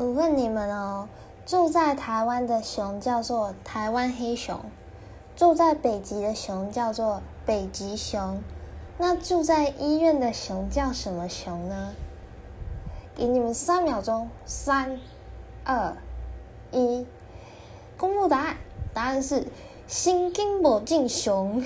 我问你们哦，住在台湾的熊叫做台湾黑熊，住在北极的熊叫做北极熊，那住在医院的熊叫什么熊呢？给你们三秒钟，三、二、一，公布答案。答案是心经宝进熊。